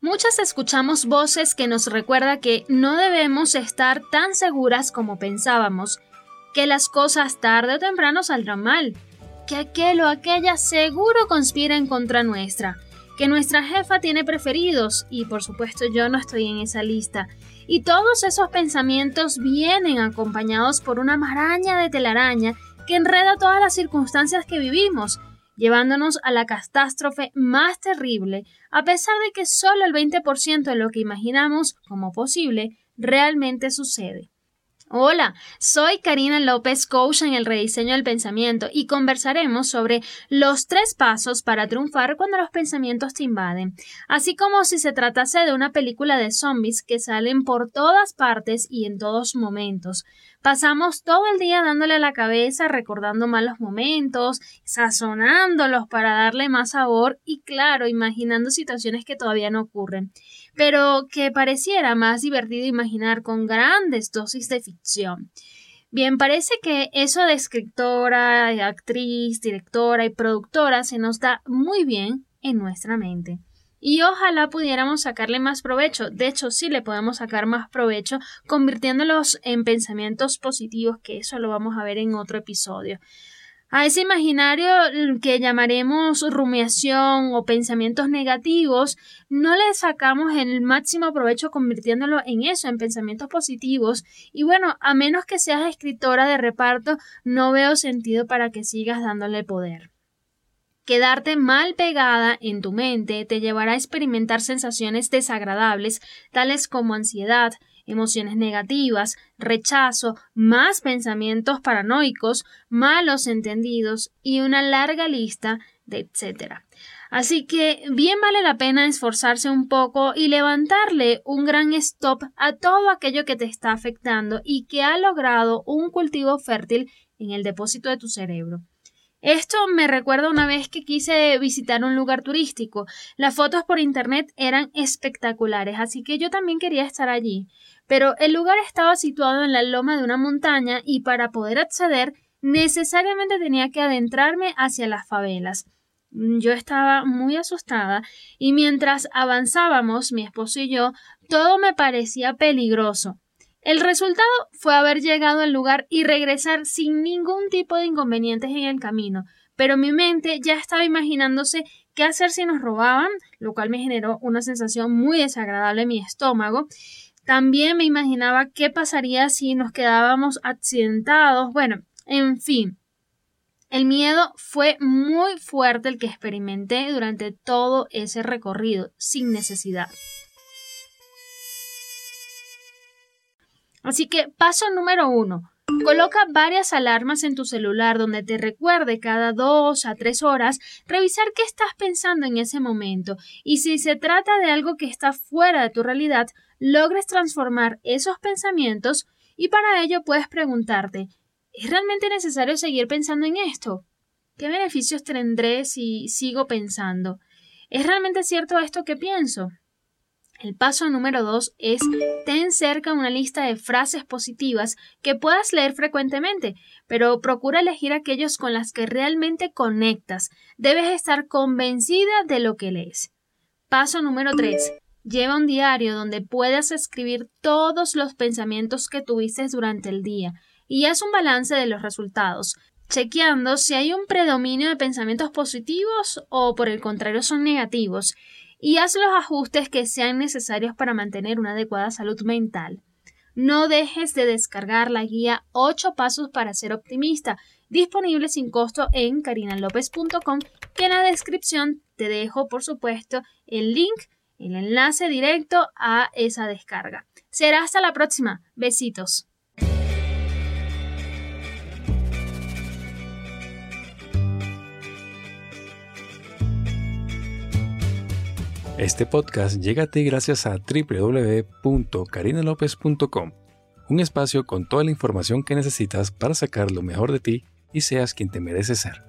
Muchas escuchamos voces que nos recuerda que no debemos estar tan seguras como pensábamos, que las cosas tarde o temprano saldrán mal, que aquel o aquella seguro conspira en contra nuestra, que nuestra jefa tiene preferidos y por supuesto yo no estoy en esa lista. Y todos esos pensamientos vienen acompañados por una maraña de telaraña que enreda todas las circunstancias que vivimos, llevándonos a la catástrofe más terrible, a pesar de que solo el 20% de lo que imaginamos como posible realmente sucede. Hola, soy Karina López, coach en el rediseño del pensamiento, y conversaremos sobre los tres pasos para triunfar cuando los pensamientos te invaden, así como si se tratase de una película de zombies que salen por todas partes y en todos momentos. Pasamos todo el día dándole la cabeza, recordando malos momentos, sazonándolos para darle más sabor y, claro, imaginando situaciones que todavía no ocurren, pero que pareciera más divertido imaginar con grandes dosis de ficción. Bien, parece que eso de escritora, actriz, directora y productora se nos da muy bien en nuestra mente y ojalá pudiéramos sacarle más provecho. De hecho, sí le podemos sacar más provecho convirtiéndolos en pensamientos positivos, que eso lo vamos a ver en otro episodio. A ese imaginario que llamaremos rumiación o pensamientos negativos, no le sacamos el máximo provecho convirtiéndolo en eso, en pensamientos positivos. Y bueno, a menos que seas escritora de reparto, no veo sentido para que sigas dándole poder. Quedarte mal pegada en tu mente te llevará a experimentar sensaciones desagradables, tales como ansiedad, emociones negativas, rechazo, más pensamientos paranoicos, malos entendidos y una larga lista de etcétera. Así que bien vale la pena esforzarse un poco y levantarle un gran stop a todo aquello que te está afectando y que ha logrado un cultivo fértil en el depósito de tu cerebro. Esto me recuerda una vez que quise visitar un lugar turístico. Las fotos por internet eran espectaculares, así que yo también quería estar allí. Pero el lugar estaba situado en la loma de una montaña y para poder acceder necesariamente tenía que adentrarme hacia las favelas. Yo estaba muy asustada y mientras avanzábamos, mi esposo y yo, todo me parecía peligroso. El resultado fue haber llegado al lugar y regresar sin ningún tipo de inconvenientes en el camino, pero mi mente ya estaba imaginándose qué hacer si nos robaban, lo cual me generó una sensación muy desagradable en mi estómago. También me imaginaba qué pasaría si nos quedábamos accidentados. Bueno, en fin. El miedo fue muy fuerte el que experimenté durante todo ese recorrido, sin necesidad. Así que paso número uno. Coloca varias alarmas en tu celular donde te recuerde cada dos a tres horas revisar qué estás pensando en ese momento y si se trata de algo que está fuera de tu realidad, logres transformar esos pensamientos y para ello puedes preguntarte ¿Es realmente necesario seguir pensando en esto? ¿Qué beneficios tendré si sigo pensando? ¿Es realmente cierto esto que pienso? El paso número dos es ten cerca una lista de frases positivas que puedas leer frecuentemente, pero procura elegir aquellos con las que realmente conectas. Debes estar convencida de lo que lees. Paso número tres. Lleva un diario donde puedas escribir todos los pensamientos que tuviste durante el día y haz un balance de los resultados, chequeando si hay un predominio de pensamientos positivos o por el contrario son negativos y haz los ajustes que sean necesarios para mantener una adecuada salud mental. No dejes de descargar la guía 8 pasos para ser optimista, disponible sin costo en carinalopez.com, que en la descripción te dejo, por supuesto, el link, el enlace directo a esa descarga. Será hasta la próxima. Besitos. Este podcast llega a ti gracias a www.carinalopez.com, un espacio con toda la información que necesitas para sacar lo mejor de ti y seas quien te mereces ser.